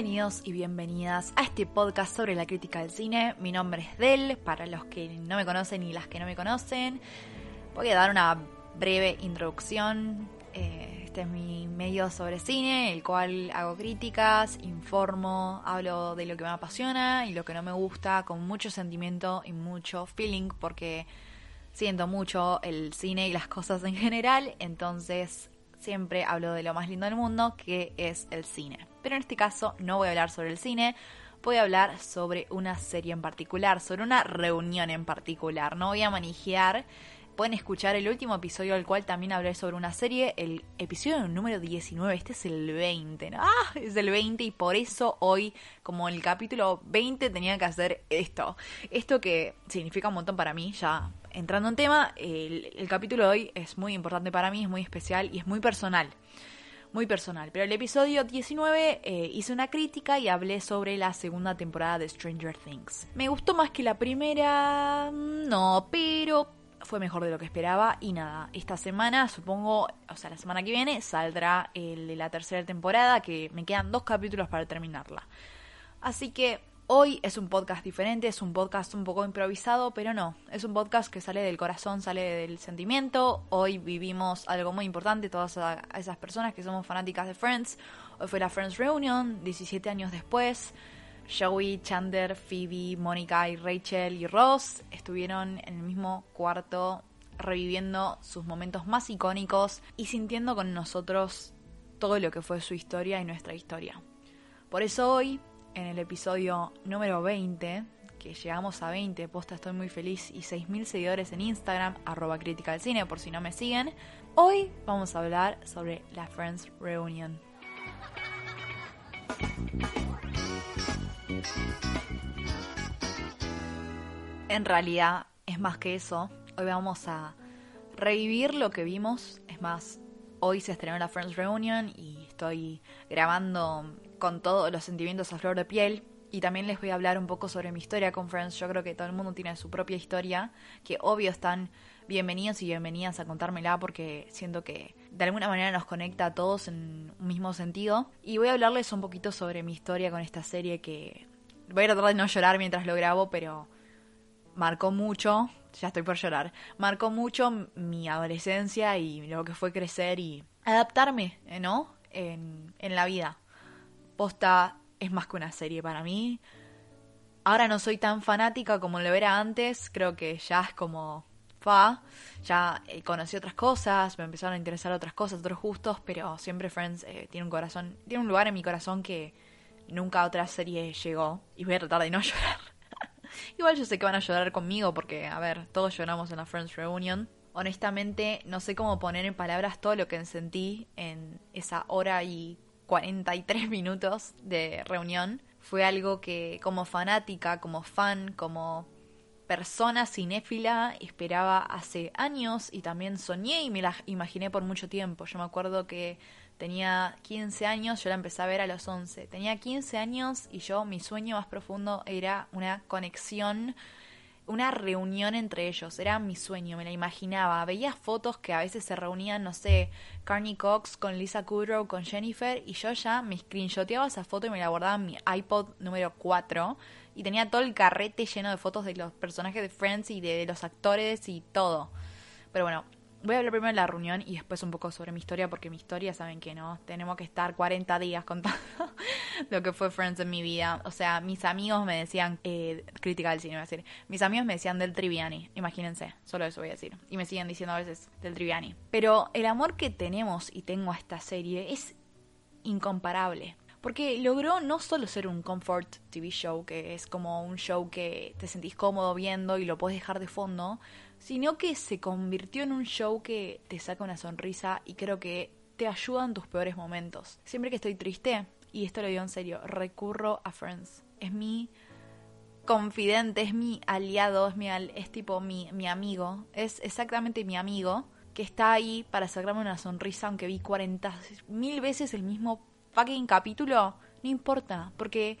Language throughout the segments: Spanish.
Bienvenidos y bienvenidas a este podcast sobre la crítica del cine. Mi nombre es Del, para los que no me conocen y las que no me conocen. Voy a dar una breve introducción. Eh, este es mi medio sobre cine, el cual hago críticas, informo, hablo de lo que me apasiona y lo que no me gusta con mucho sentimiento y mucho feeling porque siento mucho el cine y las cosas en general, entonces siempre hablo de lo más lindo del mundo, que es el cine. Pero en este caso no voy a hablar sobre el cine, voy a hablar sobre una serie en particular, sobre una reunión en particular. No voy a manejar. Pueden escuchar el último episodio del cual también hablé sobre una serie, el episodio número 19, este es el 20, ¿no? ¡Ah! Es el 20 y por eso hoy, como el capítulo 20, tenía que hacer esto. Esto que significa un montón para mí, ya entrando en tema, el, el capítulo de hoy es muy importante para mí, es muy especial y es muy personal muy personal. Pero el episodio 19 eh, hice una crítica y hablé sobre la segunda temporada de Stranger Things. ¿Me gustó más que la primera? No, pero fue mejor de lo que esperaba y nada, esta semana supongo, o sea, la semana que viene saldrá el de la tercera temporada que me quedan dos capítulos para terminarla. Así que Hoy es un podcast diferente, es un podcast un poco improvisado, pero no, es un podcast que sale del corazón, sale del sentimiento. Hoy vivimos algo muy importante, todas esas personas que somos fanáticas de Friends. Hoy fue la Friends Reunion, 17 años después. Joey, Chandler, Phoebe, Mónica y Rachel y Ross estuvieron en el mismo cuarto reviviendo sus momentos más icónicos y sintiendo con nosotros todo lo que fue su historia y nuestra historia. Por eso hoy en el episodio número 20, que llegamos a 20, posta estoy muy feliz, y 6.000 seguidores en Instagram, arroba crítica del cine, por si no me siguen. Hoy vamos a hablar sobre la Friends Reunion. En realidad es más que eso. Hoy vamos a revivir lo que vimos. Es más, hoy se estrenó la Friends Reunion y estoy grabando con todos los sentimientos a flor de piel. Y también les voy a hablar un poco sobre mi historia con Friends. Yo creo que todo el mundo tiene su propia historia, que obvio están bienvenidos y bienvenidas a contármela porque siento que de alguna manera nos conecta a todos en un mismo sentido. Y voy a hablarles un poquito sobre mi historia con esta serie que voy a tratar de no llorar mientras lo grabo, pero marcó mucho, ya estoy por llorar, marcó mucho mi adolescencia y lo que fue crecer y adaptarme, ¿no? En, en la vida. Posta es más que una serie para mí. Ahora no soy tan fanática como lo era antes, creo que ya es como fa, ya eh, conocí otras cosas, me empezaron a interesar otras cosas, otros gustos, pero siempre Friends eh, tiene un corazón, tiene un lugar en mi corazón que nunca otra serie llegó y voy a tratar de no llorar. Igual yo sé que van a llorar conmigo porque, a ver, todos lloramos en la Friends Reunion. Honestamente, no sé cómo poner en palabras todo lo que sentí en esa hora y 43 minutos de reunión. Fue algo que como fanática, como fan, como persona cinéfila esperaba hace años y también soñé y me la imaginé por mucho tiempo. Yo me acuerdo que tenía 15 años, yo la empecé a ver a los 11. Tenía 15 años y yo mi sueño más profundo era una conexión una reunión entre ellos, era mi sueño, me la imaginaba. Veía fotos que a veces se reunían, no sé, Carney Cox con Lisa Kudrow, con Jennifer, y yo ya me screenshoteaba esa foto y me la guardaba en mi iPod número 4. Y tenía todo el carrete lleno de fotos de los personajes de Friends y de los actores y todo. Pero bueno, Voy a hablar primero de la reunión y después un poco sobre mi historia, porque mi historia, saben que no, tenemos que estar 40 días contando lo que fue Friends en mi vida. O sea, mis amigos me decían, eh, crítica del cine, voy a decir, mis amigos me decían del Triviani, imagínense, solo eso voy a decir. Y me siguen diciendo a veces del Triviani. Pero el amor que tenemos y tengo a esta serie es incomparable. Porque logró no solo ser un comfort TV show, que es como un show que te sentís cómodo viendo y lo puedes dejar de fondo, sino que se convirtió en un show que te saca una sonrisa y creo que te ayuda en tus peores momentos. Siempre que estoy triste, y esto lo digo en serio, recurro a Friends. Es mi confidente, es mi aliado, es, mi es tipo mi, mi amigo, es exactamente mi amigo que está ahí para sacarme una sonrisa aunque vi 40 mil veces el mismo fucking capítulo. No importa, porque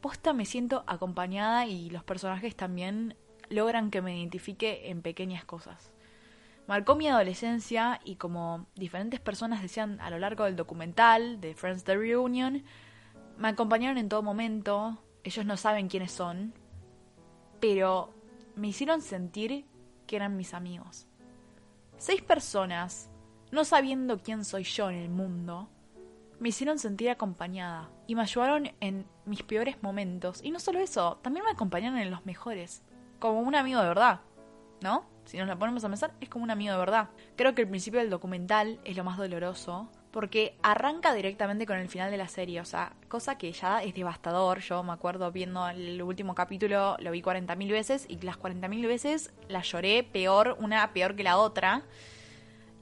posta me siento acompañada y los personajes también logran que me identifique en pequeñas cosas. Marcó mi adolescencia y como diferentes personas decían a lo largo del documental de Friends the Reunion, me acompañaron en todo momento, ellos no saben quiénes son, pero me hicieron sentir que eran mis amigos. Seis personas, no sabiendo quién soy yo en el mundo, me hicieron sentir acompañada y me ayudaron en mis peores momentos. Y no solo eso, también me acompañaron en los mejores, como un amigo de verdad, ¿no? Si nos la ponemos a pensar, es como un amigo de verdad. Creo que el principio del documental es lo más doloroso, porque arranca directamente con el final de la serie, o sea, cosa que ya es devastador. Yo me acuerdo viendo el último capítulo, lo vi 40.000 veces y las 40.000 veces la lloré peor, una peor que la otra.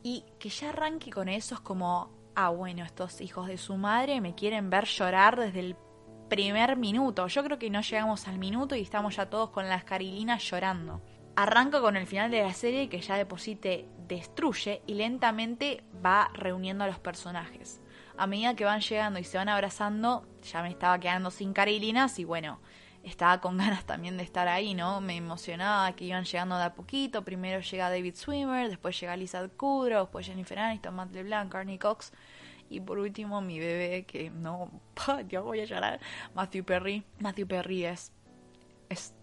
Y que ya arranque con eso es como, ah, bueno, estos hijos de su madre me quieren ver llorar desde el primer minuto. Yo creo que no llegamos al minuto y estamos ya todos con las carilinas llorando. Arranca con el final de la serie que ya deposite destruye y lentamente va reuniendo a los personajes. A medida que van llegando y se van abrazando, ya me estaba quedando sin carilinas y bueno, estaba con ganas también de estar ahí, ¿no? Me emocionaba que iban llegando de a poquito. Primero llega David Swimmer, después llega Lisa Kudrow, después Jennifer Aniston, Matt LeBlanc, Carney Cox y por último mi bebé que no, yo voy a llorar, Matthew Perry. Matthew Perry es, es,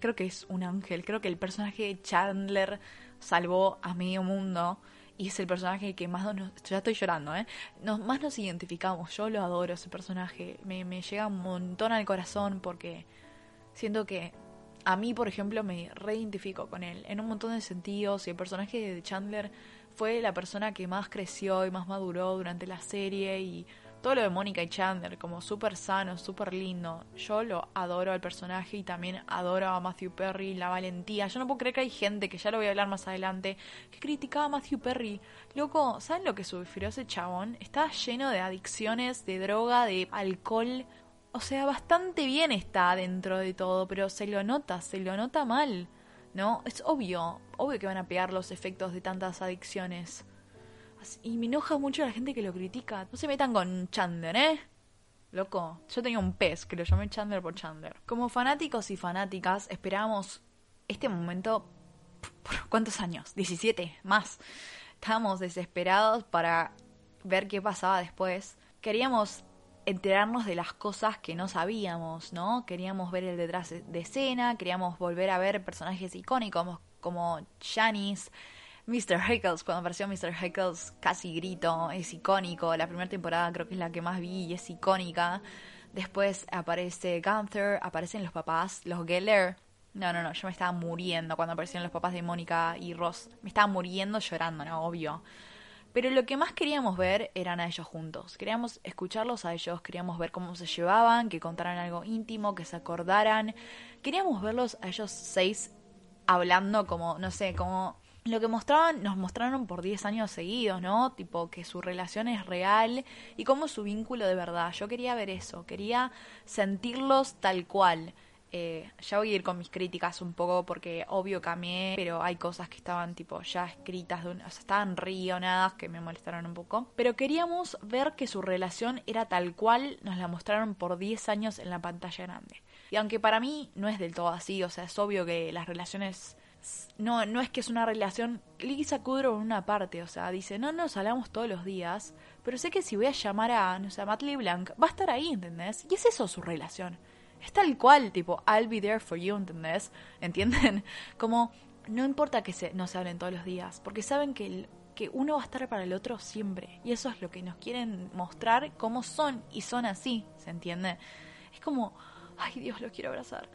creo que es un ángel. Creo que el personaje de Chandler salvó a medio mundo y es el personaje que más nos, ya estoy llorando, ¿eh? Nos, más nos identificamos, yo lo adoro ese personaje, me, me llega un montón al corazón porque siento que a mí, por ejemplo, me reidentifico con él en un montón de sentidos y el personaje de Chandler fue la persona que más creció y más maduró durante la serie y todo lo de Mónica y Chandler, como súper sano, súper lindo. Yo lo adoro al personaje y también adoro a Matthew Perry, la valentía. Yo no puedo creer que hay gente, que ya lo voy a hablar más adelante, que criticaba a Matthew Perry. Loco, ¿saben lo que sufrió ese chabón? Está lleno de adicciones, de droga, de alcohol. O sea, bastante bien está dentro de todo, pero se lo nota, se lo nota mal. ¿No? Es obvio, obvio que van a pegar los efectos de tantas adicciones. Y me enoja mucho la gente que lo critica. No se metan con Chandler, ¿eh? Loco, yo tenía un pez que lo llamé Chandler por Chandler. Como fanáticos y fanáticas, esperábamos este momento por cuántos años, 17 más. Estábamos desesperados para ver qué pasaba después. Queríamos enterarnos de las cosas que no sabíamos, ¿no? Queríamos ver el detrás de escena, queríamos volver a ver personajes icónicos como Janice, Mr. Heckles, cuando apareció Mr. Heckles, casi grito, es icónico. La primera temporada creo que es la que más vi y es icónica. Después aparece Gunther, aparecen los papás, los Geller. No, no, no, yo me estaba muriendo cuando aparecieron los papás de Mónica y Ross. Me estaba muriendo llorando, ¿no? Obvio. Pero lo que más queríamos ver eran a ellos juntos. Queríamos escucharlos a ellos, queríamos ver cómo se llevaban, que contaran algo íntimo, que se acordaran. Queríamos verlos a ellos seis hablando como, no sé, como lo que mostraban, nos mostraron por 10 años seguidos, ¿no? Tipo que su relación es real y cómo su vínculo de verdad. Yo quería ver eso, quería sentirlos tal cual. Eh, ya voy a ir con mis críticas un poco porque obvio cambié, pero hay cosas que estaban tipo ya escritas, de o sea, estaban rionadas que me molestaron un poco. Pero queríamos ver que su relación era tal cual nos la mostraron por 10 años en la pantalla grande. Y aunque para mí no es del todo así, o sea, es obvio que las relaciones no, no es que es una relación. Lisa Kudrow en una parte, o sea, dice, no nos hablamos todos los días, pero sé que si voy a llamar a, no sé, a Matt va a estar ahí, ¿entendés? Y es eso su relación. Es tal cual, tipo, I'll be there for you, ¿entendés? ¿Entienden? Como, no importa que se, no se hablen todos los días, porque saben que, que uno va a estar para el otro siempre. Y eso es lo que nos quieren mostrar cómo son, y son así, ¿se entiende? Es como, ay Dios, lo quiero abrazar.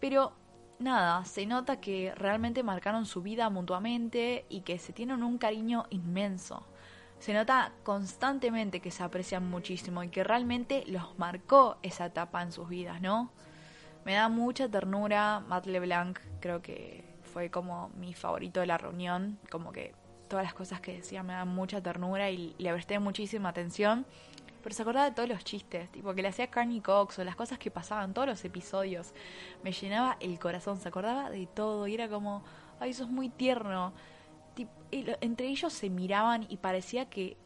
Pero nada, se nota que realmente marcaron su vida mutuamente y que se tienen un cariño inmenso. Se nota constantemente que se aprecian muchísimo y que realmente los marcó esa etapa en sus vidas, ¿no? Me da mucha ternura Matt LeBlanc, creo que fue como mi favorito de la reunión, como que todas las cosas que decía me dan mucha ternura y le presté muchísima atención. Pero se acordaba de todos los chistes, tipo que le hacía Carney Cox o las cosas que pasaban, todos los episodios. Me llenaba el corazón, se acordaba de todo y era como, ay, eso es muy tierno. Entre ellos se miraban y parecía que,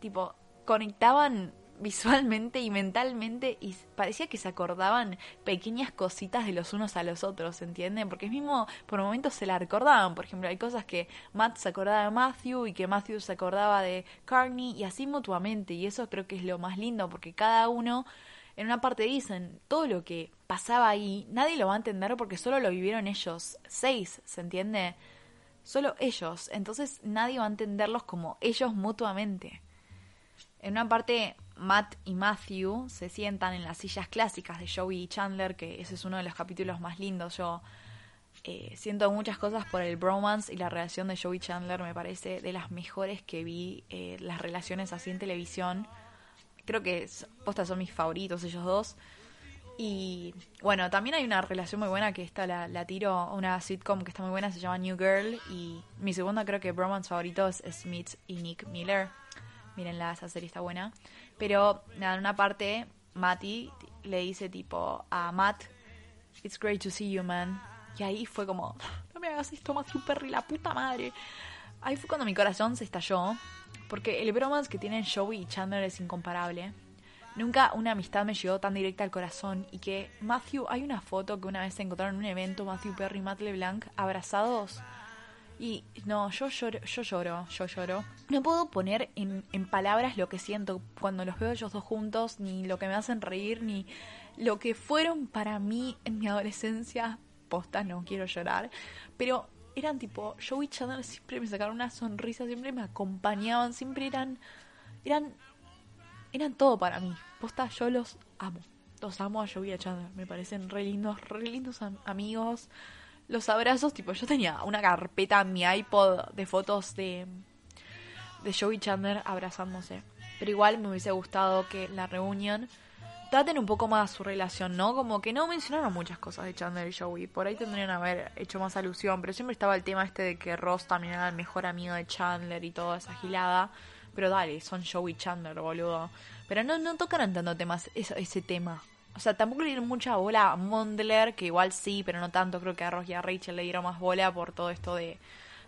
tipo, conectaban visualmente y mentalmente y parecía que se acordaban pequeñas cositas de los unos a los otros, ¿entienden? Porque mismo por momentos se la recordaban, por ejemplo, hay cosas que Matt se acordaba de Matthew y que Matthew se acordaba de Carney y así mutuamente y eso creo que es lo más lindo porque cada uno en una parte dicen, todo lo que pasaba ahí, nadie lo va a entender porque solo lo vivieron ellos. Seis, ¿se entiende? Solo ellos. Entonces nadie va a entenderlos como ellos mutuamente. En una parte, Matt y Matthew se sientan en las sillas clásicas de Joey y Chandler, que ese es uno de los capítulos más lindos. Yo eh, siento muchas cosas por el bromance y la relación de Joey Chandler, me parece de las mejores que vi, eh, las relaciones así en televisión. Creo que postas son mis favoritos ellos dos. Y bueno, también hay una relación muy buena que esta la, la tiro, una sitcom que está muy buena, se llama New Girl. Y mi segunda creo que bromance favorito es Smith y Nick Miller. Mírenla, esa serie está buena. Pero en una parte, Matty le dice tipo a Matt, It's great to see you, man. Y ahí fue como, no me hagas esto, Matthew Perry, la puta madre. Ahí fue cuando mi corazón se estalló. Porque el bromance que tienen Joey y Chandler es incomparable. Nunca una amistad me llegó tan directa al corazón y que Matthew, hay una foto que una vez se encontraron en un evento, Matthew Perry y Matt LeBlanc abrazados. Y no, yo lloro, yo lloro, yo lloro. No puedo poner en, palabras lo que siento cuando los veo ellos dos juntos, ni lo que me hacen reír, ni lo que fueron para mí en mi adolescencia. Posta, no quiero llorar. Pero eran tipo, Joey Chandler siempre me sacaron una sonrisa, siempre me acompañaban, siempre eran, eran, eran todo para mí. Posta, yo los amo. Los amo a Joey y a Chandler. Me parecen re lindos, re lindos amigos. Los abrazos, tipo, yo tenía una carpeta en mi iPod de fotos de, de Joey y Chandler abrazándose. Pero igual me hubiese gustado que la reunión traten un poco más su relación, ¿no? Como que no mencionaron muchas cosas de Chandler y Joey. Por ahí tendrían que haber hecho más alusión, pero siempre estaba el tema este de que Ross también era el mejor amigo de Chandler y toda esa gilada. Pero dale, son Joey Chandler, boludo. Pero no, no tocaron tanto temas, ese, ese tema. O sea, tampoco le dieron mucha bola a Mondler, que igual sí, pero no tanto. Creo que a Ross y a Rachel le dieron más bola por todo esto de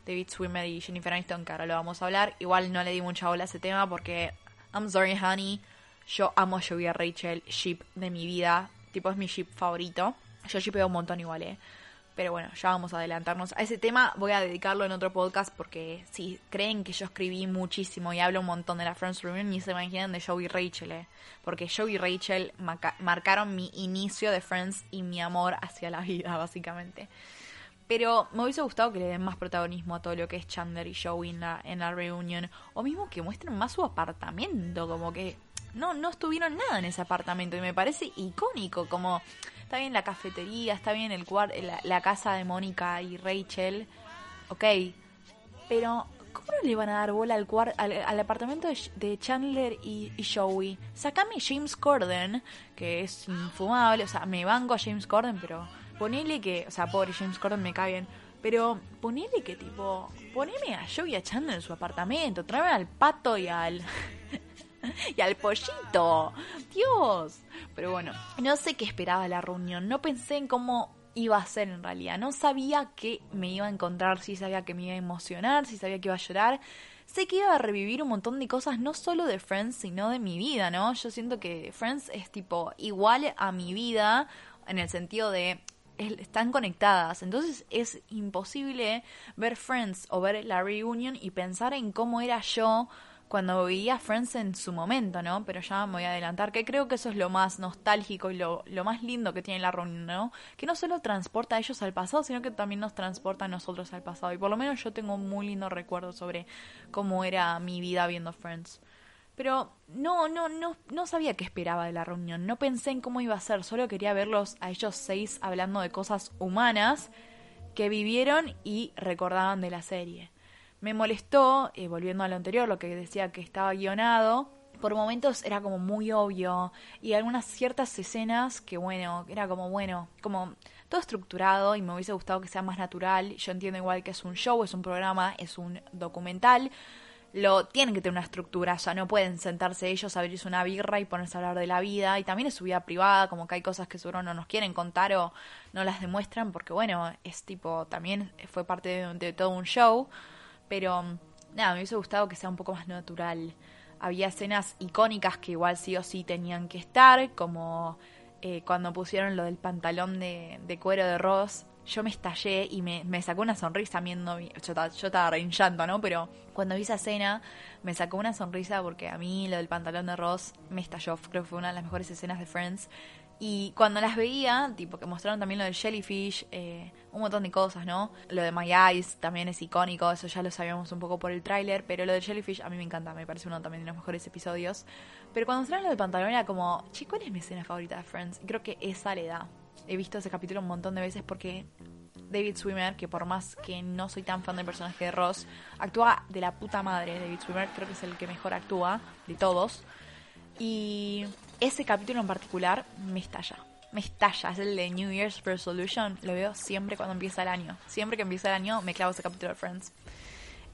David Swimmer y Jennifer Aniston, que ahora lo vamos a hablar. Igual no le di mucha bola a ese tema porque, I'm sorry, honey, yo amo a Joey y a Rachel, ship de mi vida. Tipo, es mi ship favorito. Yo shipeo un montón igual, eh. Pero bueno, ya vamos a adelantarnos. A ese tema voy a dedicarlo en otro podcast porque si creen que yo escribí muchísimo y hablo un montón de la Friends Reunion, ni se imaginan de Joey y Rachel, eh. Porque Joey y Rachel marcaron mi inicio de Friends y mi amor hacia la vida, básicamente. Pero me hubiese gustado que le den más protagonismo a todo lo que es Chandler y Joey en la, en la reunión. O mismo que muestren más su apartamento, como que no, no estuvieron nada en ese apartamento y me parece icónico, como está bien la cafetería, está bien el la, la casa de Mónica y Rachel, ok, pero ¿cómo no le van a dar bola al, al, apartamento de, Chandler y, Joey? Sacame James Corden, que es infumable, o sea, me banco a James Corden, pero ponele que, o sea, pobre James Corden me cae bien, pero ponele que tipo, poneme a Joey y a Chandler en su apartamento, tráeme al pato y al... y al pollito. Dios. Pero bueno, no sé qué esperaba la reunión. No pensé en cómo iba a ser en realidad. No sabía qué me iba a encontrar, si sabía que me iba a emocionar, si sabía que iba a llorar. Sé que iba a revivir un montón de cosas, no solo de Friends, sino de mi vida, ¿no? Yo siento que Friends es tipo igual a mi vida, en el sentido de están conectadas. Entonces es imposible ver Friends o ver la reunion y pensar en cómo era yo cuando veía Friends en su momento, ¿no? Pero ya me voy a adelantar, que creo que eso es lo más nostálgico y lo, lo más lindo que tiene la reunión, ¿no? Que no solo transporta a ellos al pasado, sino que también nos transporta a nosotros al pasado. Y por lo menos yo tengo un muy lindo recuerdo sobre cómo era mi vida viendo Friends. Pero no, no, no, no sabía qué esperaba de la reunión, no pensé en cómo iba a ser, solo quería verlos a ellos seis hablando de cosas humanas que vivieron y recordaban de la serie. Me molestó, eh, volviendo a lo anterior, lo que decía que estaba guionado, por momentos era como muy obvio y algunas ciertas escenas que bueno, era como bueno, como todo estructurado y me hubiese gustado que sea más natural. Yo entiendo igual que es un show, es un programa, es un documental. Lo tienen que tener una estructura, sea, no pueden sentarse ellos abrirse una birra y ponerse a hablar de la vida. Y también es su vida privada, como que hay cosas que seguro no nos quieren contar o no las demuestran, porque bueno, es tipo, también fue parte de, de todo un show. Pero nada, me hubiese gustado que sea un poco más natural. Había escenas icónicas que igual sí o sí tenían que estar, como eh, cuando pusieron lo del pantalón de, cuero de Ross yo me estallé y me, me sacó una sonrisa viendo. Yo, yo estaba re en llanto, ¿no? Pero cuando vi esa escena, me sacó una sonrisa porque a mí lo del pantalón de Ross me estalló. Creo que fue una de las mejores escenas de Friends. Y cuando las veía, tipo que mostraron también lo del Jellyfish, eh, un montón de cosas, ¿no? Lo de My Eyes también es icónico, eso ya lo sabíamos un poco por el tráiler, pero lo del Jellyfish a mí me encanta, me parece uno también de los mejores episodios. Pero cuando mostraron lo del pantalón era como, che, ¿cuál es mi escena favorita de Friends? Y creo que esa le da. He visto ese capítulo un montón de veces porque David Swimmer, que por más que no soy tan fan del personaje de Ross, actúa de la puta madre. David Swimmer creo que es el que mejor actúa de todos. Y ese capítulo en particular me estalla. Me estalla. Es el de New Year's Resolution. Lo veo siempre cuando empieza el año. Siempre que empieza el año me clavo ese capítulo de Friends.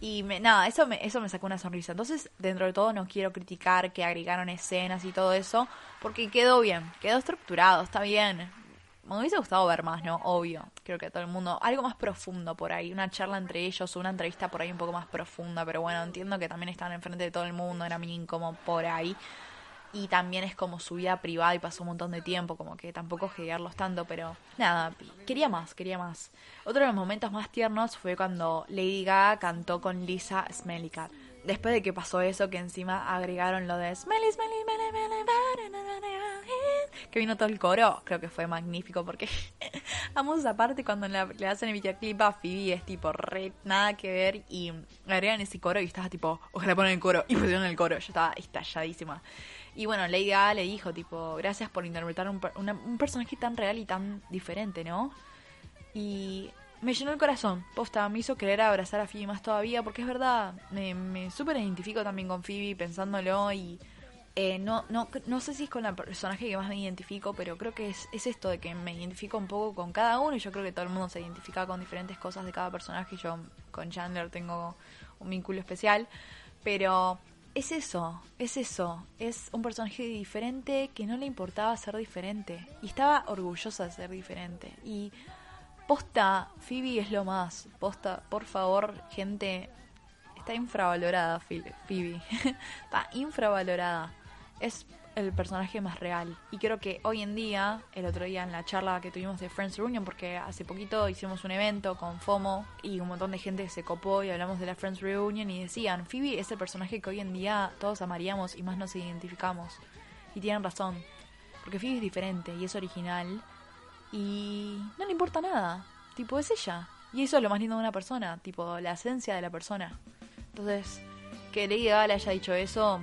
Y me, nada, eso me, eso me sacó una sonrisa. Entonces, dentro de todo, no quiero criticar que agregaron escenas y todo eso, porque quedó bien, quedó estructurado, está bien. Me hubiese gustado ver más, ¿no? Obvio. Creo que todo el mundo. Algo más profundo por ahí. Una charla entre ellos una entrevista por ahí un poco más profunda. Pero bueno, entiendo que también estaban enfrente de todo el mundo. Era muy incómodo por ahí. Y también es como su vida privada y pasó un montón de tiempo. Como que tampoco gearlos tanto. Pero nada, quería más, quería más. Otro de los momentos más tiernos fue cuando Lady Gaga cantó con Lisa Smelly Cat. Después de que pasó eso, que encima agregaron lo de Smelly, Smelly, Smelly, Smelly, que vino todo el coro, creo que fue magnífico porque amo esa parte cuando la- le hacen el videoclip a Phoebe, es tipo re nada que ver y agregan ese coro y estaba tipo, ojalá ponen el coro y pusieron el coro, yo estaba estalladísima. Y bueno, Lady Gaga le dijo tipo, gracias por interpretar un, un personaje tan real y tan diferente, ¿no? Y me llenó el corazón. Posta, me hizo querer abrazar a Phoebe más todavía, porque es verdad, me, me súper identifico también con Phoebe pensándolo y eh, no, no, no sé si es con la personaje que más me identifico, pero creo que es, es esto de que me identifico un poco con cada uno y yo creo que todo el mundo se identifica con diferentes cosas de cada personaje. Yo con Chandler tengo un vínculo especial, pero es eso, es eso, es un personaje diferente que no le importaba ser diferente y estaba orgullosa de ser diferente y Posta, Phoebe es lo más. Posta, por favor, gente. Está infravalorada, Phoebe. está infravalorada. Es el personaje más real. Y creo que hoy en día, el otro día en la charla que tuvimos de Friends Reunion, porque hace poquito hicimos un evento con FOMO y un montón de gente se copó y hablamos de la Friends Reunion y decían, Phoebe es el personaje que hoy en día todos amaríamos y más nos identificamos. Y tienen razón. Porque Phoebe es diferente y es original y no le importa nada. Tipo, es ella. Y eso es lo más lindo de una persona, tipo, la esencia de la persona. Entonces, que Lady Gaga le haya dicho eso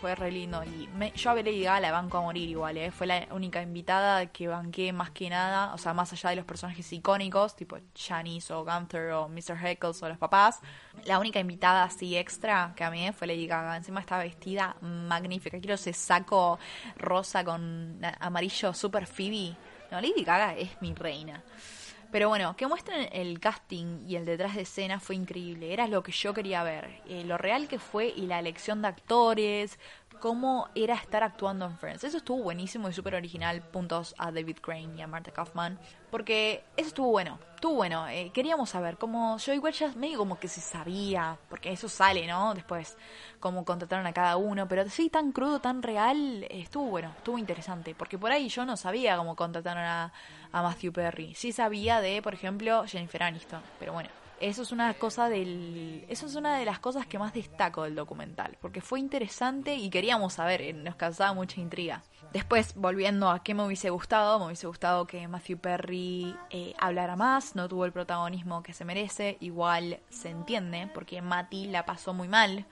fue re lindo. Y me- yo a Lady Gaga la banco a morir igual, ¿eh? Fue la única invitada que banqué más que nada, o sea, más allá de los personajes icónicos, tipo Janice o Gunther o Mr. Heckles o los papás. La única invitada así extra que a mí fue Lady Gaga. Encima estaba vestida magnífica. Quiero ese saco rosa con amarillo super Phoebe. No, Lady Gaga es mi reina. Pero bueno, que muestren el casting y el detrás de escena fue increíble. Era lo que yo quería ver. Eh, lo real que fue y la elección de actores, cómo era estar actuando en Friends. Eso estuvo buenísimo y súper original. Puntos a David Crane y a Marta Kaufman. Porque eso estuvo bueno. Estuvo bueno. Eh, queríamos saber cómo. Yo igual ya medio como que se sabía. Porque eso sale, ¿no? Después, cómo contrataron a cada uno. Pero sí, tan crudo, tan real. eh, estuvo bueno. Estuvo interesante. Porque por ahí yo no sabía cómo contrataron a, a Matthew Perry. Sí sabía de, por ejemplo, Jennifer Aniston. Pero bueno. Eso es una cosa. Eso es una de las cosas que más destaco del documental. Porque fue interesante y queríamos saber, eh, nos causaba mucha intriga. Después, volviendo a qué me hubiese gustado, me hubiese gustado que Matthew Perry eh, hablara más, no tuvo el protagonismo que se merece, igual se entiende, porque Matty la pasó muy mal,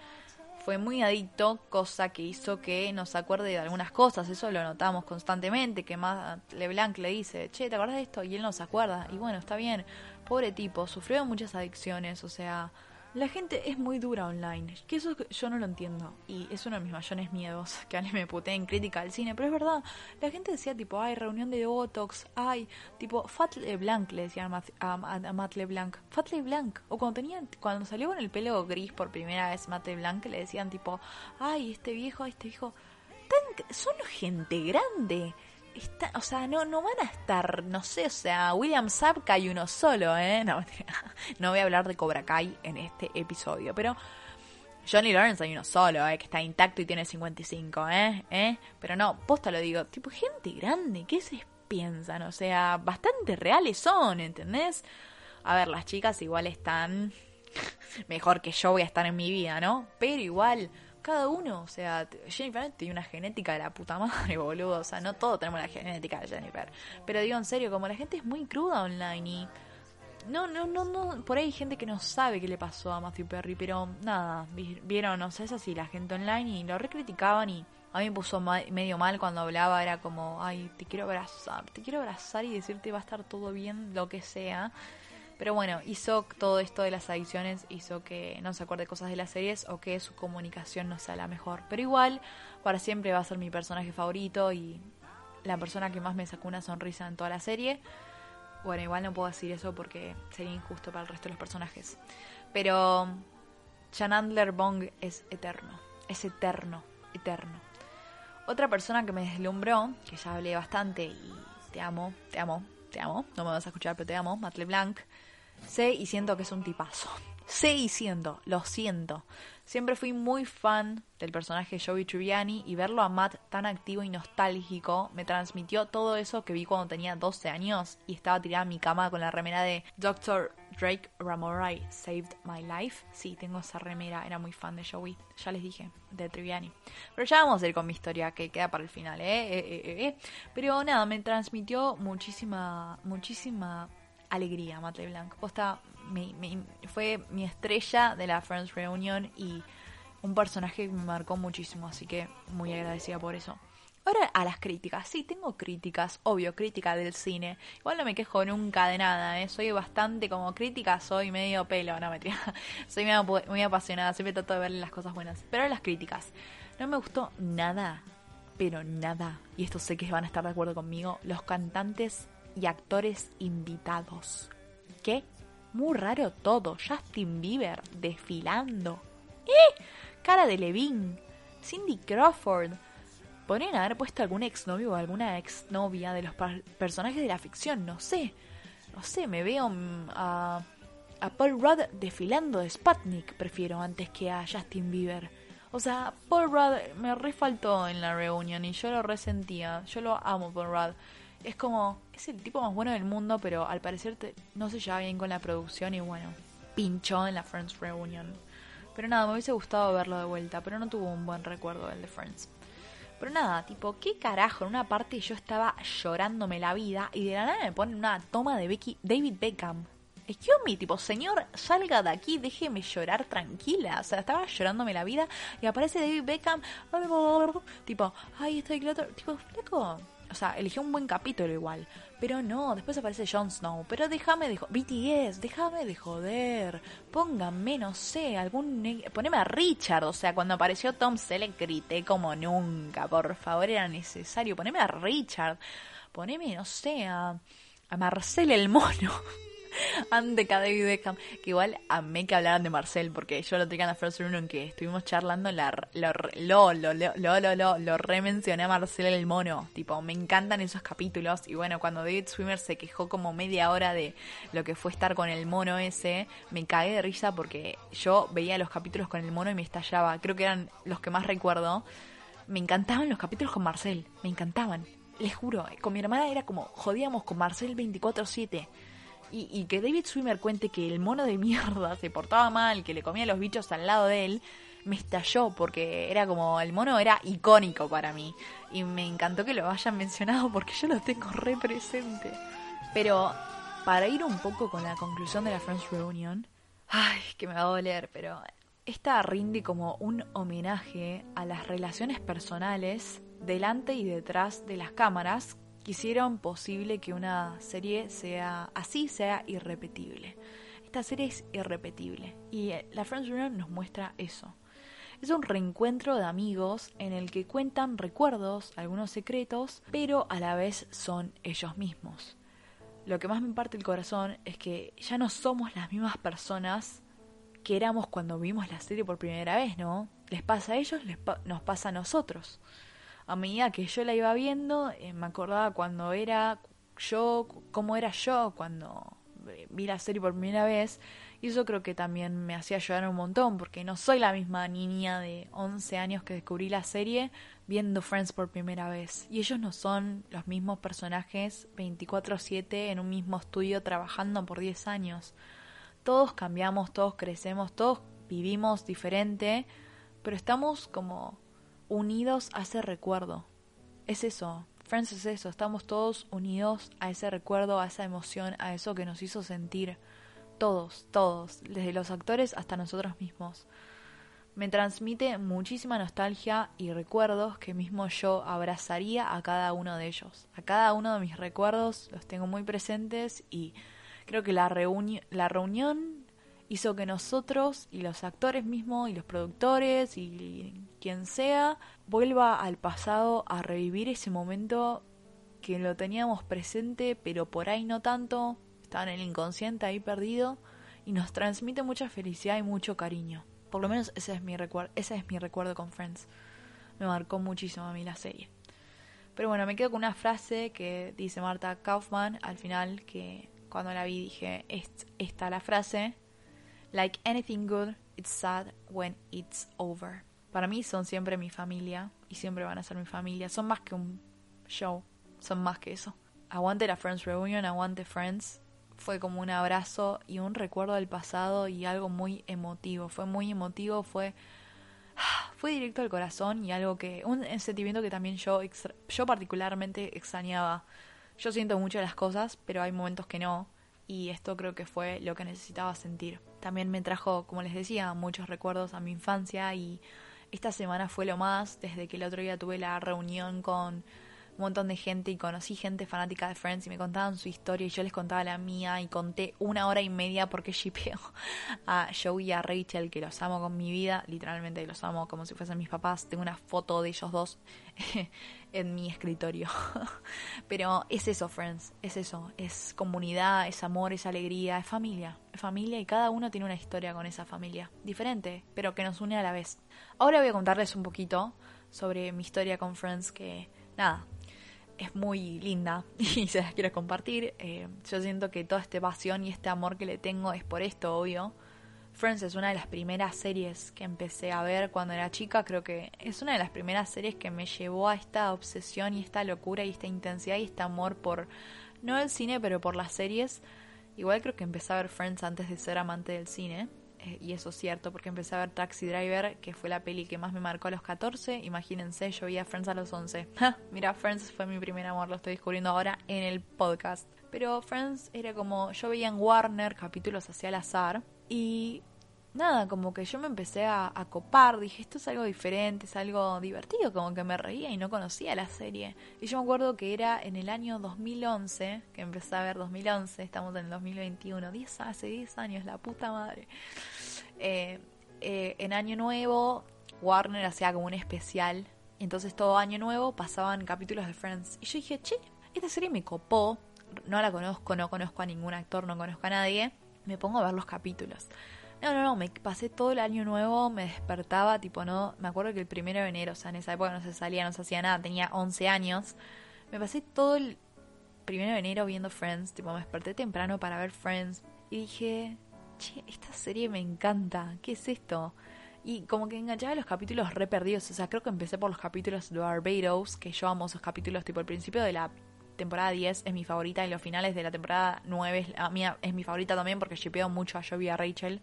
fue muy adicto, cosa que hizo que nos acuerde de algunas cosas, eso lo notamos constantemente, que Matt LeBlanc le dice, che, ¿te acuerdas de esto? Y él no se acuerda, y bueno, está bien, pobre tipo, sufrió muchas adicciones, o sea, la gente es muy dura online, que eso yo no lo entiendo, y es uno de mis mayores miedos, que alguien me putee en crítica al cine, pero es verdad, la gente decía tipo, ay, reunión de Botox, ay, tipo, Fat LeBlanc le decían a, a, a- Matt LeBlanc, Fat LeBlanc, o cuando tenían, cuando salió con el pelo gris por primera vez Matt LeBlanc, le decían tipo, ay, este viejo, este viejo, tan, son gente grande. O sea, no, no van a estar, no sé, o sea, William Zabka hay uno solo, ¿eh? No, no voy a hablar de Cobra Kai en este episodio, pero Johnny Lawrence hay uno solo, ¿eh? Que está intacto y tiene 55, ¿eh? ¿eh? Pero no, posta lo digo, tipo, gente grande, ¿qué se piensan? O sea, bastante reales son, ¿entendés? A ver, las chicas igual están mejor que yo voy a estar en mi vida, ¿no? Pero igual, cada uno, o sea, Jennifer tiene una genética de la puta madre, boludo. O sea, no todos tenemos la genética de Jennifer. Pero digo en serio, como la gente es muy cruda online y. No, no, no, no. Por ahí hay gente que no sabe qué le pasó a Matthew Perry, pero nada, vieron, no sé, es así, la gente online y lo recriticaban y a mí me puso medio mal cuando hablaba, era como, ay, te quiero abrazar, te quiero abrazar y decirte va a estar todo bien, lo que sea. Pero bueno, hizo todo esto de las adicciones, hizo que no se acuerde cosas de las series o que su comunicación no sea la mejor. Pero igual, para siempre va a ser mi personaje favorito y la persona que más me sacó una sonrisa en toda la serie. Bueno, igual no puedo decir eso porque sería injusto para el resto de los personajes. Pero Jan Bong es eterno, es eterno, eterno. Otra persona que me deslumbró, que ya hablé bastante y te amo, te amo, te amo, no me vas a escuchar, pero te amo, Matt LeBlanc, sé y siento que es un tipazo. Sé y siento, lo siento. Siempre fui muy fan del personaje Joey Tribbiani y verlo a Matt tan activo y nostálgico me transmitió todo eso que vi cuando tenía 12 años y estaba tirada en mi cama con la remera de Dr. Drake Ramorai Saved My Life. Sí, tengo esa remera, era muy fan de Joey, ya les dije, de Triviani. Pero ya vamos a ir con mi historia que queda para el final, ¿eh? eh, eh, eh Pero nada, me transmitió muchísima, muchísima alegría Matt LeBlanc. Posta, fue mi estrella de la Friends Reunion y un personaje que me marcó muchísimo, así que muy agradecida por eso. Ahora a las críticas. Sí, tengo críticas, obvio, crítica del cine. Igual no me quejo nunca de nada, ¿eh? Soy bastante como crítica, soy medio pelo, no me Soy muy apasionada, siempre trato de verle las cosas buenas. Pero las críticas. No me gustó nada, pero nada, y esto sé que van a estar de acuerdo conmigo, los cantantes y actores invitados. ¿Qué? Muy raro todo. Justin Bieber desfilando. ¡Eh! Cara de Levine. Cindy Crawford. Podrían haber puesto algún exnovio o alguna exnovia de los personajes de la ficción, no sé. No sé, me veo mm, a, a Paul Rudd desfilando de Sputnik, prefiero, antes que a Justin Bieber. O sea, Paul Rudd me refaltó en la reunión y yo lo resentía. Yo lo amo, Paul Rudd es como, es el tipo más bueno del mundo, pero al parecer no se lleva bien con la producción y bueno, pinchó en la Friends Reunion. Pero nada, me hubiese gustado verlo de vuelta, pero no tuvo un buen recuerdo el de Friends. Pero nada, tipo, ¿qué carajo? En una parte yo estaba llorándome la vida y de la nada me ponen una toma de Becky, David Beckham. Excuse me, tipo, señor, salga de aquí, déjeme llorar tranquila. O sea, estaba llorándome la vida y aparece David Beckham. Tipo, ay, estoy claro. Tipo, flaco, o sea, eligió un buen capítulo igual. Pero no, después aparece Jon Snow. Pero déjame de BTS, déjame de joder. Pónganme, no sé, algún. Poneme a Richard. O sea, cuando apareció Tom Selleck grité como nunca. Por favor, era necesario. Poneme a Richard. Poneme, no sé, a, a Marcel el mono. Ante David Beckham. Que igual amé que hablaran de Marcel, porque yo lo tenía en la First en que estuvimos charlando, la, lo, lo, lo, lo, lo, lo, remencioné a Marcel el mono. Tipo, me encantan esos capítulos. Y bueno, cuando David Swimmer se quejó como media hora de lo que fue estar con el mono ese, me cagué de risa porque yo veía los capítulos con el mono y me estallaba. Creo que eran los que más recuerdo. Me encantaban los capítulos con Marcel, me encantaban. Les juro, con mi hermana era como jodíamos con Marcel 24-7. Y, que David Swimmer cuente que el mono de mierda se portaba mal, que le comía los bichos al lado de él, me estalló porque era como el mono era icónico para mí. Y me encantó que lo hayan mencionado porque yo lo tengo re presente. Pero para ir un poco con la conclusión de la Friends Reunion, ay, que me va a doler, pero esta rinde como un homenaje a las relaciones personales delante y detrás de las cámaras hicieron posible que una serie sea así, sea irrepetible. Esta serie es irrepetible y eh, la Friends Reunion nos muestra eso. Es un reencuentro de amigos en el que cuentan recuerdos, algunos secretos, pero a la vez son ellos mismos. Lo que más me parte el corazón es que ya no somos las mismas personas que éramos cuando vimos la serie por primera vez, ¿no? Les pasa a ellos, les nos pasa a nosotros a medida que yo la iba viendo, eh, me acordaba cuando era yo, cómo era yo cuando eh, vi la serie por primera vez, Y eso creo que también me hacía llorar un montón, porque no soy la misma niña de 11 años que descubrí la serie viendo Friends por primera vez. Y ellos no son los mismos personajes 24/7 en un mismo estudio trabajando por 10 años. Todos cambiamos, todos crecemos, todos vivimos diferente, pero estamos como unidos a ese recuerdo. Es eso, Friends es eso, estamos todos unidos a ese recuerdo, a esa emoción, a eso que nos hizo sentir. Todos, todos, desde los actores hasta nosotros mismos. Me transmite muchísima nostalgia y recuerdos que mismo yo abrazaría a cada uno de ellos. A cada uno de mis recuerdos los tengo muy presentes y creo que la, la reunión hizo que nosotros y los actores mismos y los productores y quien sea vuelva al pasado a revivir ese momento que lo teníamos presente pero por ahí no tanto está en el inconsciente ahí perdido y nos transmite mucha felicidad y mucho cariño. Por lo menos ese es mi recuerdo, ese es mi recuerdo con Friends. Me marcó muchísimo a mí la serie. Pero bueno, me quedo con una frase que dice Marta Kaufman al final, que cuando la vi dije, esta la frase, like anything good, it's sad when it's over. Para mí son siempre mi familia y siempre van a ser mi familia. Son más que un show, son más que eso. Aguante la Friends Reunion, aguante Friends fue como un abrazo y un recuerdo del pasado y algo muy emotivo. Fue muy emotivo, fue fue directo al corazón y algo que un sentimiento que también yo yo particularmente extrañaba. Yo siento mucho las cosas, pero hay momentos que no y esto creo que fue lo que necesitaba sentir. También me trajo, como les decía, muchos recuerdos a mi infancia y esta semana fue lo más desde que el otro día tuve la reunión con un montón de gente y conocí gente fanática de Friends y me contaban su historia y yo les contaba la mía y conté una hora y media porque shipeo a Joey y a Rachel que los amo con mi vida, literalmente los amo como si fuesen mis papás. Tengo una foto de ellos dos en mi escritorio. Pero es eso, Friends, es eso, es comunidad, es amor, es alegría, es familia, es familia y cada uno tiene una historia con esa familia, diferente, pero que nos une a la vez. Ahora voy a contarles un poquito sobre mi historia con Friends que nada, es muy linda y se las quiero compartir. Eh, yo siento que toda esta pasión y este amor que le tengo es por esto, obvio. Friends es una de las primeras series que empecé a ver cuando era chica. Creo que es una de las primeras series que me llevó a esta obsesión y esta locura y esta intensidad y este amor por, no el cine, pero por las series. Igual creo que empecé a ver Friends antes de ser amante del cine. Eh, y eso es cierto, porque empecé a ver Taxi Driver, que fue la peli que más me marcó a los 14. Imagínense, yo vi a Friends a los 11. Mira, Friends fue mi primer amor, lo estoy descubriendo ahora en el podcast. Pero Friends era como, yo veía en Warner capítulos hacia al azar y nada, como que yo me empecé a, copar, dije, esto es algo diferente, es algo divertido, como que me reía y no conocía la serie. Y yo me acuerdo que era en el año 2011, que empecé a ver 2011, estamos en el 2021, 10, hace 10 años, la puta madre. Eh, eh, en Año Nuevo, Warner hacía como un especial, entonces todo Año Nuevo pasaban capítulos de Friends. Y yo dije, che, esta serie me copó, no la conozco, no conozco a ningún actor, no conozco a nadie, me pongo a ver los capítulos. No, no, no, me pasé todo el año nuevo, me despertaba, tipo, no, me acuerdo que el primero de enero, o sea, en esa época no se salía, no se hacía nada, tenía 11 años, me pasé todo el primero de enero viendo Friends, tipo, me desperté temprano para ver Friends y dije, che, esta serie me encanta, ¿qué es esto? Y como que enganchaba los capítulos re perdidos, o sea, creo que empecé por los capítulos de Barbados, que yo amo esos capítulos, tipo, el principio de la temporada 10 es mi favorita y los finales de la temporada 9 es, la mía, es mi favorita también porque shipeo mucho a Joey y a Rachel.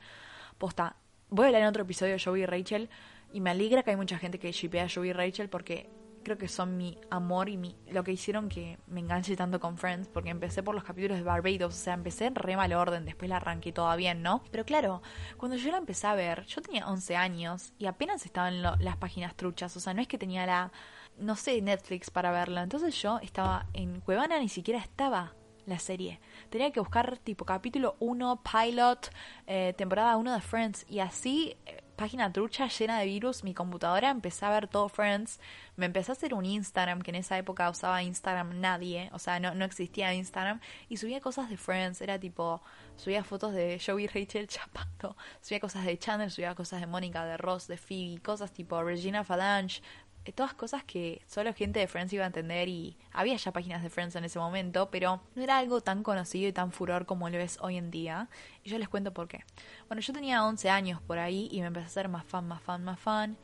Posta, voy a hablar en otro episodio de Joey y Rachel y me alegra que hay mucha gente que shipea a Joey y Rachel porque creo que son mi amor y mi, lo que hicieron que me enganche tanto con Friends, porque empecé por los capítulos de Barbados, o sea, empecé en re mal orden, después la arranqué toda bien, ¿no? Pero claro, cuando yo la empecé a ver, yo tenía 11 años y apenas estaban las páginas truchas, o sea, no es que tenía la no sé, Netflix para verla. Entonces yo estaba en Cuevana, ni siquiera estaba la serie. Tenía que buscar tipo capítulo 1, pilot, eh, temporada 1 de Friends. Y así, eh, página trucha llena de virus, mi computadora empecé a ver todo Friends, me empecé a hacer un Instagram, que en esa época usaba Instagram nadie, o sea, no, no existía Instagram, y subía cosas de Friends, era tipo, subía fotos de Joey Rachel chapando, subía cosas de Chandler, subía cosas de Mónica, de Ross, de Phoebe, cosas tipo Regina Falange, todas cosas que solo gente de Friends iba a entender y había ya páginas de Friends en ese momento, pero no era algo tan conocido y tan furor como lo es hoy en día. Y yo les cuento por qué. Bueno, yo tenía 11 años por ahí y me empecé a hacer más fan, más fan, más fan.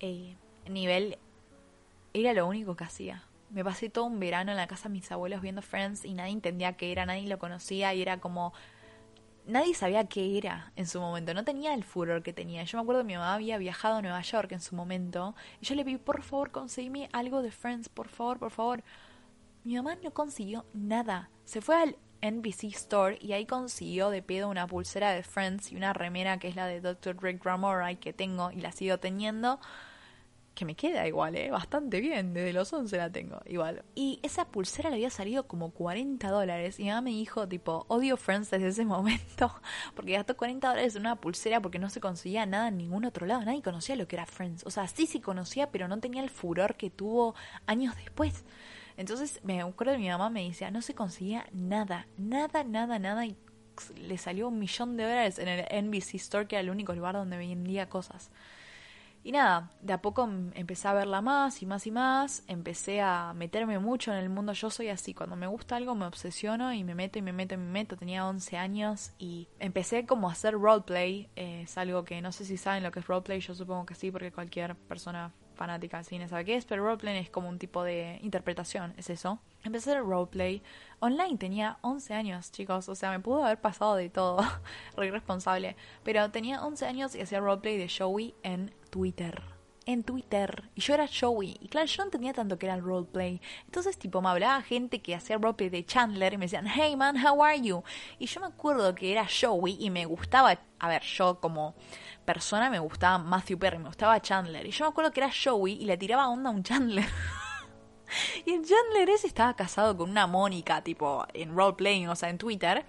Eh, nivel era lo único que hacía. Me pasé todo un verano en la casa de mis abuelos viendo Friends y nadie entendía qué era, nadie lo conocía y era como nadie sabía qué era en su momento, no tenía el furor que tenía. Yo me acuerdo que mi mamá había viajado a Nueva York en su momento y yo le pedí, por favor, conseguime algo de Friends, por favor, por favor. Mi mamá no consiguió nada. Se fue al NBC Store y ahí consiguió de pedo una pulsera de Friends y una remera que es la de Dr. Rick Ramoray que tengo y la sigo teniendo que me queda igual, ¿eh? Bastante bien, desde los 11 la tengo, igual. Y esa pulsera le había salido como 40 dólares y mi mamá me dijo, tipo, odio Friends desde ese momento, porque gastó 40 dólares en una pulsera porque no se conseguía nada en ningún otro lado, nadie conocía lo que era Friends, o sea, sí se conocía, pero no tenía el furor que tuvo años después. Entonces me acuerdo que mi mamá me decía, no se conseguía nada, nada, nada, nada y le salió un millón de dólares en el NBC Store, que era el único lugar donde vendía cosas. Y nada, de a poco empecé a verla más y más y más, empecé a meterme mucho en el mundo, yo soy así, cuando me gusta algo me obsesiono y me meto y me meto y me meto, tenía 11 años y empecé como a hacer roleplay, eh, es algo que no sé si saben lo que es roleplay, yo supongo que sí, porque cualquier persona fanática del cine sabe qué es, pero roleplay es como un tipo de interpretación, es eso. Empecé a hacer roleplay online, tenía 11 años, chicos, o sea, me pudo haber pasado de todo, re responsable, pero tenía 11 años y hacía roleplay de Joey en Twitter. En Twitter. Y yo era Joey. Y claro, yo no entendía tanto que era el roleplay. Entonces, tipo, me hablaba gente que hacía roleplay de Chandler y me decían, hey man, how are you? Y yo me acuerdo que era Joey y me gustaba, a ver, yo como persona me gustaba Matthew Perry, me gustaba Chandler. Y yo me acuerdo que era Joey y le tiraba onda a un Chandler. y el Chandler ese estaba casado con una Mónica, tipo, en roleplaying, o sea, en Twitter.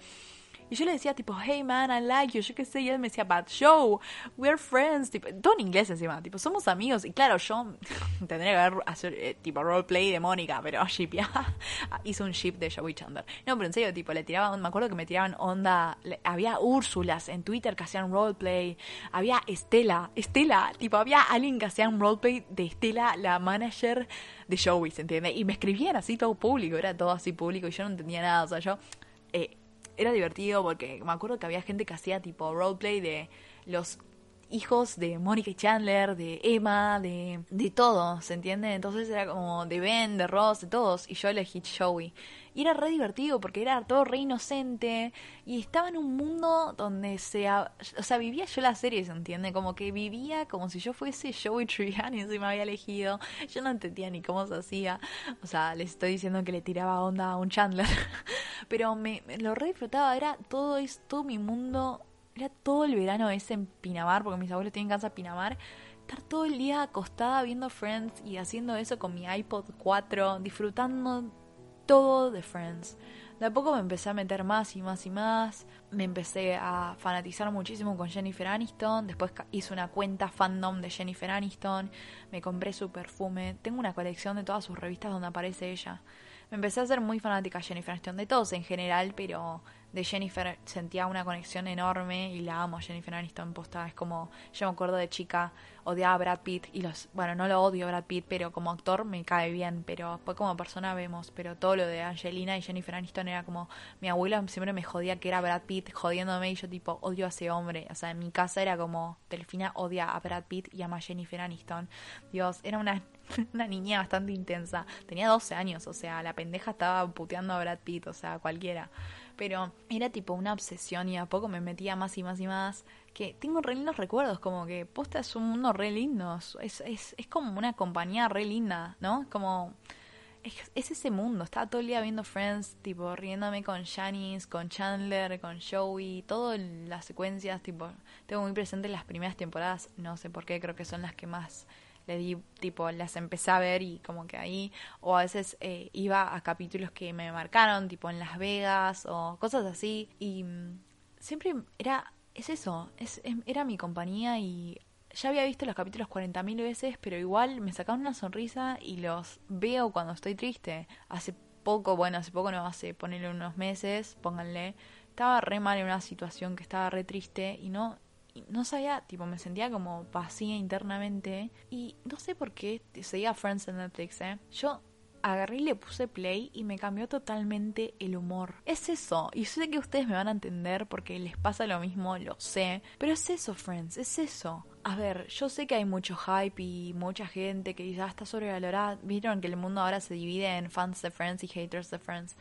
Y yo le decía tipo, hey man, I like you, yo qué sé, y él me decía, but show, we're friends, tipo, todo en inglés encima, tipo, somos amigos. Y claro, yo tendría que haber hacer eh, tipo roleplay de Mónica, pero ship ya, hizo un ship de Joey Chandler. No, pero en serio, tipo, le tiraban, me acuerdo que me tiraban onda, había Úrsulas en Twitter que hacían roleplay, había Estela, Estela, tipo, había alguien que hacía un roleplay de Estela, la manager de Joey, ¿se entiende? Y me escribían así todo público, era todo así público y yo no entendía nada, o sea, yo... Era divertido porque me acuerdo que había gente que hacía tipo roleplay de los hijos de Mónica y Chandler, de Emma, de, de todos, ¿se entiende? Entonces era como de Ben, de Ross, de todos, y yo elegí Joey. Y era re divertido porque era todo re inocente y estaba en un mundo donde se... O sea, vivía yo la serie, ¿se entiende? Como que vivía como si yo fuese Joey Tribbiani si me había elegido. Yo no entendía ni cómo se hacía. O sea, les estoy diciendo que le tiraba onda a un Chandler. Pero me, lo re disfrutaba, era todo, es, todo mi mundo era todo el verano ese en Pinamar, porque mis abuelos tienen casa en Pinamar, estar todo el día acostada viendo Friends y haciendo eso con mi iPod 4, disfrutando todo de Friends. De a poco me empecé a meter más y más y más. Me empecé a fanatizar muchísimo con Jennifer Aniston. Después hice una cuenta fandom de Jennifer Aniston. Me compré su perfume. Tengo una colección de todas sus revistas donde aparece ella. Me empecé a ser muy fanática de Jennifer Aniston, de todos en general, pero de Jennifer sentía una conexión enorme y la amo Jennifer Aniston posta. Es como yo me acuerdo de chica odiaba a Brad Pitt y los bueno no lo odio Brad Pitt pero como actor me cae bien pero después como persona vemos pero todo lo de Angelina y Jennifer Aniston era como mi abuela siempre me jodía que era Brad Pitt jodiéndome y yo tipo odio a ese hombre. O sea en mi casa era como Delfina odia a Brad Pitt y ama a Jennifer Aniston. Dios era una una niña bastante intensa. Tenía 12 años o sea la pendeja estaba puteando a Brad Pitt o sea cualquiera pero era tipo una obsesión y a poco me metía más y más y más. Que tengo re lindos recuerdos, como que posta es un mundo re lindo. Es, es, es como una compañía re linda, ¿no? Como. Es, es, ese mundo. Estaba todo el día viendo Friends, tipo, riéndome con Janice, con Chandler, con Joey, todas las secuencias, tipo, tengo muy presente las primeras temporadas, no sé por qué, creo que son las que más le di, tipo, las empecé a ver y como que ahí, o a veces eh, iba a capítulos que me marcaron, tipo en Las Vegas o cosas así, y mm, siempre era, es eso, es, era mi compañía y ya había visto los capítulos 40.000 veces, pero igual me sacaban una sonrisa y los veo cuando estoy triste. Hace poco, bueno, hace poco no, hace ponerle unos meses, pónganle, estaba re mal en una situación que estaba re triste y no no sabía, tipo, me sentía como vacía internamente. Y no sé por qué seguía Friends en Netflix, ¿eh? Yo agarré y le puse play y me cambió totalmente el humor. Es eso, y sé que ustedes me van a entender porque les pasa lo mismo, lo sé, pero es eso, friends, es eso. A ver, yo sé que hay mucho hype y mucha gente que ah, está sobrevalorada. Vieron que el mundo ahora se divide en fans de Friends y haters de Friends.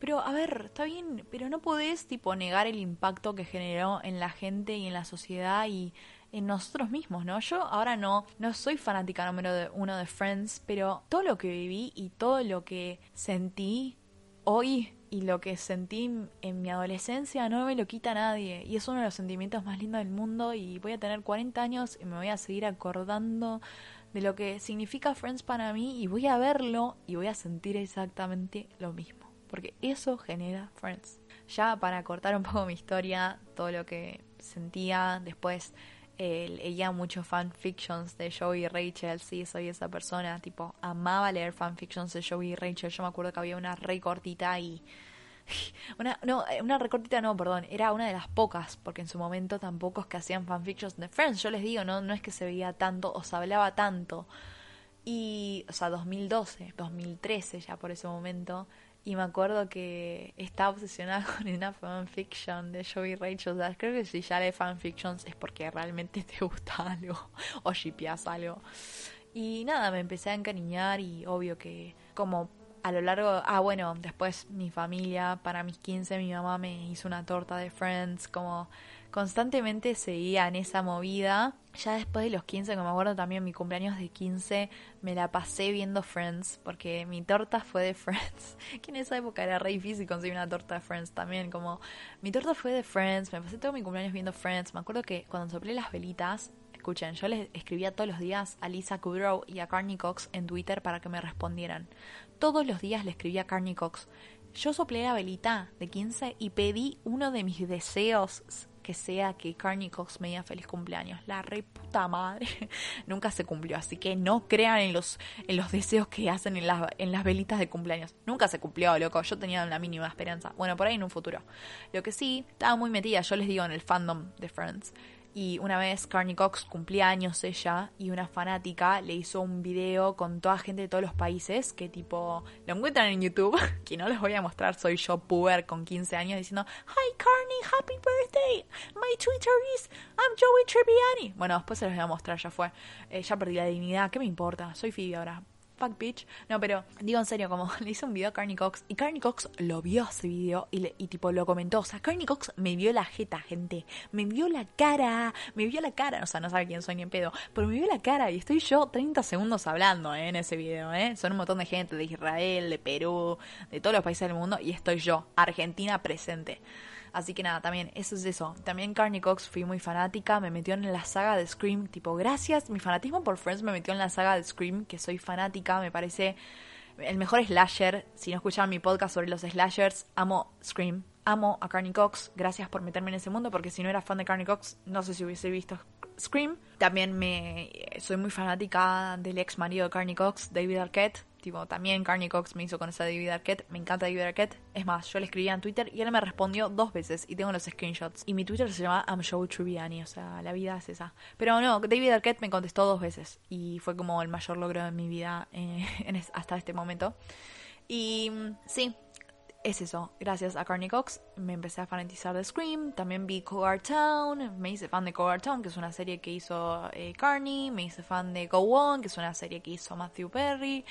Pero, a ver, está bien, pero no podés, tipo, negar el impacto que generó en la gente y en la sociedad y en nosotros mismos, ¿no? Yo ahora no, no soy fanática número de, uno de Friends, pero todo lo que viví y todo lo que sentí hoy y lo que sentí en mi adolescencia no me lo quita nadie. Y es uno de los sentimientos más lindos del mundo y voy a tener 40 años y me voy a seguir acordando de lo que significa Friends para mí y voy a verlo y voy a sentir exactamente lo mismo. Porque eso genera Friends. Ya para cortar un poco mi historia, todo lo que sentía después leía muchos fanfictions de Joey y Rachel, sí, soy esa persona, tipo, amaba leer fanfictions de Joey y Rachel, yo me acuerdo que había una re cortita y... Una, no, eh, una recortita no, perdón, era una de las pocas, porque en su momento tampoco es que hacían fanfictions de Friends, yo les digo, no, no es que se veía tanto o se hablaba tanto. Y, o sea, 2012, 2013 ya por ese momento, y me acuerdo que estaba obsesionada con una fanfiction de Joey Rachel. Creo que si ya lees fanfictions es porque realmente te gusta algo o shipeas algo. Y nada, me empecé a encariñar y obvio que como a lo largo, ah bueno, después mi familia, para mis 15 mi mamá me hizo una torta de Friends, como constantemente seguía en esa movida. Ya después de los 15, como me acuerdo también mi cumpleaños de 15, me la pasé viendo Friends, porque mi torta fue de Friends. que en esa época era re difícil conseguir una torta de Friends también, como mi torta fue de Friends, me pasé todo mi cumpleaños viendo Friends. Me acuerdo que cuando soplé las velitas, escuchen, yo les escribía todos los días a Lisa Kudrow y a Carney Cox en Twitter para que me respondieran. Todos los días le escribía a Carney Cox. Yo soplé la velita de 15 y pedí uno de mis deseos que sea que Carney Cox me diga feliz cumpleaños. La re puta madre nunca se cumplió, así que no crean en los, en los deseos que hacen en las, en las velitas de cumpleaños. Nunca se cumplió, loco. Yo tenía la mínima esperanza. Bueno, por ahí en un futuro. Lo que sí, estaba muy metida, yo les digo, en el fandom de Friends. Y una vez Carney Cox cumplía años ella y una fanática le hizo un video con toda gente de todos los países que tipo lo encuentran en YouTube, que no les voy a mostrar, soy yo puber con 15 años diciendo Hi Carney, happy birthday, my Twitter is I'm Joey Tribbiani. Bueno, después se los voy a mostrar, ya fue. Eh, ya perdí la dignidad, ¿qué me importa? Soy Phoebe ahora No, pero digo en serio, como le hice un video a Carney Cox y Carney Cox lo vio ese video y, y tipo lo comentó. O sea, Carney Cox me vio la jeta, gente. Me vio la cara, me vio la cara. O sea, no sabe quién soy ni en pedo, pero me vio la cara y estoy yo 30 segundos hablando ¿eh? en ese video. ¿eh? Son un montón de gente de Israel, de Perú, de todos los países del mundo y estoy yo, Argentina presente. Así que nada, también eso es eso. También Carney Cox fui muy fanática, me metió en la saga de Scream, tipo, gracias, mi fanatismo por Friends me metió en la saga de Scream, que soy fanática, me parece el mejor slasher. Si no escucharon mi podcast sobre los slashers, amo Scream, amo a Carney Cox, gracias por meterme en ese mundo, porque si no era fan de Carney Cox, no sé si hubiese visto Scream. También me soy muy fanática del ex marido de Carney Cox, David Arquette Tipo, también Carney Cox me hizo con esa David Arquette. Me encanta David Arquette. Es más, yo le escribía en Twitter y él me respondió dos veces y tengo los screenshots. Y mi Twitter se llama I'm Joe Tribbiani, o sea, la vida es esa. Pero no, David Arquette me contestó dos veces y fue como el mayor logro de mi vida eh, hasta este momento. Y sí, es eso. Gracias a Carney Cox me empecé a fanatizar de Scream. También vi Cougar Town. Me hice fan de Cougar Town, que es una serie que hizo eh, Carney. Me hice fan de Go On, que es una serie que hizo Matthew Perry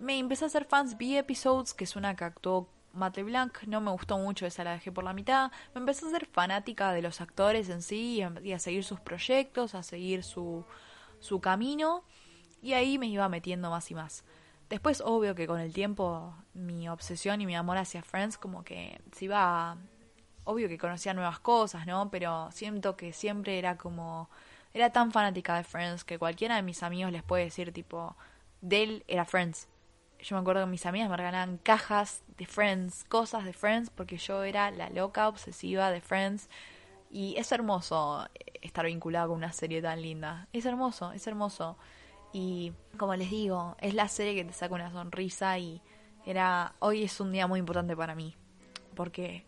me empecé a hacer fans B-Episodes, que es una que actuó Matt LeBlanc, no me gustó mucho, esa la dejé por la mitad. Me empecé a ser fanática de los actores en sí y a, seguir sus proyectos, a seguir su, su camino. Y ahí me iba metiendo más y más. Después, obvio que con el tiempo, mi obsesión y mi amor hacia Friends, como que se iba. Obvio que conocía nuevas cosas, ¿no? Pero siento que siempre era como. Era tan fanática de Friends que cualquiera de mis amigos les puede decir, tipo, de él era Friends yo me acuerdo que mis amigas me regalaban cajas de Friends, cosas de Friends, porque yo era la loca obsesiva de Friends. Y es hermoso estar vinculado con una serie tan linda. Es hermoso, es hermoso. Y como les digo, es la serie que te saca una sonrisa y era hoy es un día muy importante para mí, porque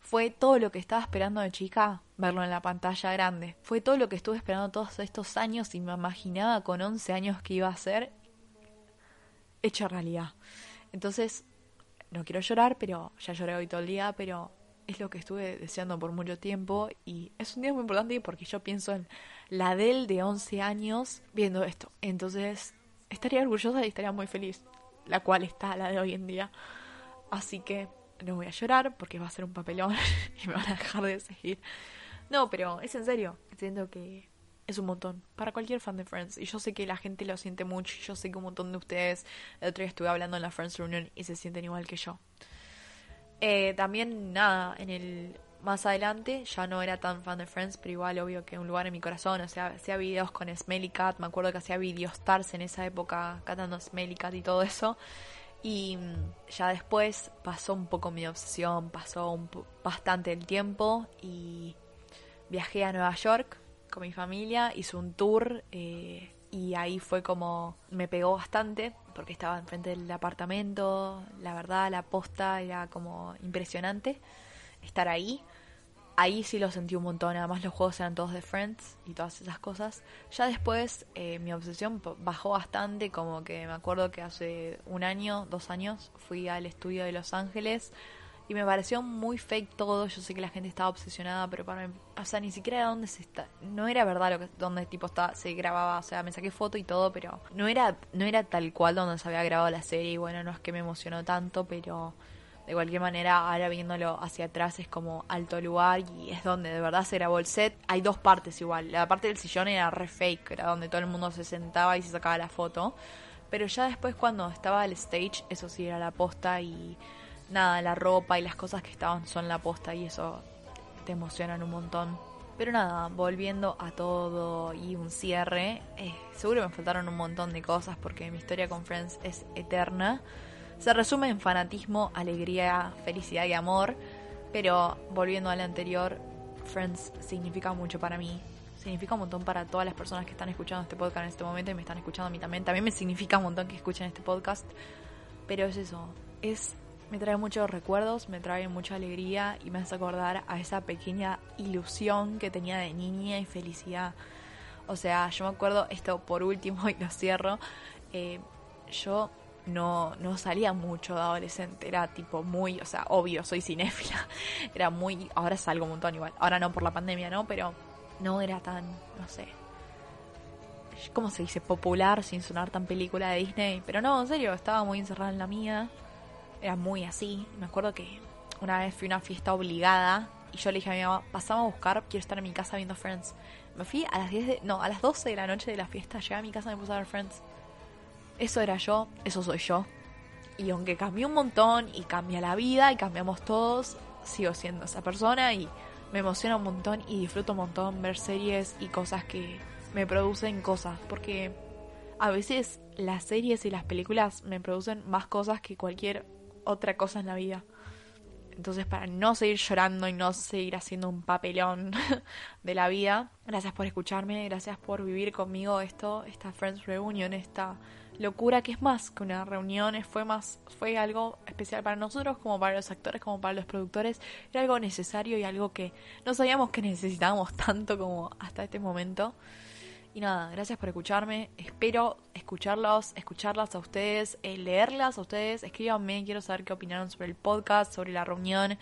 fue todo lo que estaba esperando de chica verlo en la pantalla grande. Fue todo lo que estuve esperando todos estos años y me imaginaba con 11 años que iba a ser hecha realidad. Entonces, no quiero llorar, pero ya lloré hoy todo el día, pero es lo que estuve deseando por mucho tiempo y es un día muy importante porque yo pienso en la del de 11 años viendo esto. Entonces, estaría orgullosa y estaría muy feliz, la cual está la de hoy en día. Así que no voy a llorar porque va a ser un papelón y me van a dejar de seguir. No, pero es en serio. Siento que es un montón para cualquier fan de Friends. Y yo sé que la gente lo siente mucho. Yo sé que un montón de ustedes, el otro día estuve hablando en la Friends Reunion y se sienten igual que yo. Eh, también, nada, en el más adelante ya no era tan fan de Friends, pero igual obvio que un lugar en mi corazón. O sea, hacía videos con Smelly Cat. Me acuerdo que hacía video stars en esa época cantando Smelly Cat y todo eso. Y mm, ya después pasó un poco mi obsesión, pasó un bastante el tiempo y viajé a Nueva York con mi familia, hice un tour eh, y ahí fue como me pegó bastante porque estaba enfrente del apartamento, la verdad la posta era como impresionante estar ahí. Ahí sí lo sentí un montón, además los juegos eran todos de Friends y todas esas cosas. Ya después eh, mi obsesión bajó bastante, como que me acuerdo que hace un año, dos años, fui al estudio de Los Ángeles y me pareció muy fake todo. Yo sé que la gente estaba obsesionada, pero para mí, o sea, ni siquiera era donde se está, no era verdad lo que donde tipo está, se grababa, o sea, me saqué foto y todo, pero no era no era tal cual donde se había grabado la serie y bueno, no es que me emocionó tanto, pero de cualquier manera, ahora viéndolo hacia atrás es como alto lugar y es donde de verdad se grabó el set. Hay dos partes igual. La parte del sillón era re fake, era donde todo el mundo se sentaba y se sacaba la foto. Pero ya después cuando estaba el stage, eso sí era la posta y nada, la ropa y las cosas que estaban son la posta y eso te emocionan un montón. Pero nada, volviendo a todo y un cierre, eh, seguro me faltaron un montón de cosas porque mi historia con Friends es eterna. Se resume en fanatismo, alegría, felicidad y amor, pero volviendo al anterior, Friends significa mucho para mí. Significa un montón para todas las personas que están escuchando este podcast en este momento y me están escuchando a mí también. También me significa un montón que escuchen este podcast. Pero es eso, es me trae muchos recuerdos, me trae mucha alegría y me hace acordar a esa pequeña ilusión que tenía de niña y felicidad. O sea, yo me acuerdo, esto por último y lo cierro, eh, yo no, no salía mucho de adolescente, era tipo muy, o sea, obvio, soy cinéfila, era muy, ahora salgo un montón igual, ahora no por la pandemia, ¿no? Pero no era tan, no sé, ¿cómo se dice? Popular sin sonar tan película de Disney, pero no, en serio, estaba muy encerrada en la mía era muy así. Me acuerdo que una vez fui a una fiesta obligada y yo le dije a mi mamá, pasamos a buscar, quiero estar en mi casa viendo Friends. Me fui a las 10 de, no, a las 12 de la noche de la fiesta, llegué a mi casa y me puse a ver Friends. Eso era yo, eso soy yo. Y aunque cambió un montón y cambia la vida y cambiamos todos, sigo siendo esa persona y me emociona un montón y disfruto un montón ver series y cosas que me producen cosas. Porque a veces las series y las películas me producen más cosas que cualquier otra cosa en la vida. Entonces, para no seguir llorando y no seguir haciendo un papelón de la vida, gracias por escucharme, gracias por vivir conmigo esto, esta Friends Reunion, esta locura que es más que una reunión, fue más, fue algo especial para nosotros, como para los actores, como para los productores, era algo necesario y algo que no sabíamos que necesitábamos tanto como hasta este momento. Y nada, gracias por escucharme. Espero escucharlos, escucharlas a ustedes, eh, leerlas a ustedes. Escríbanme, quiero saber qué opinaron sobre el podcast, sobre la reunión.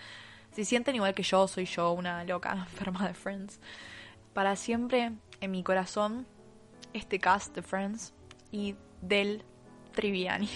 Si sienten igual que yo, soy yo una loca enferma de Friends. Para siempre en mi corazón, este cast de Friends y del Triviani.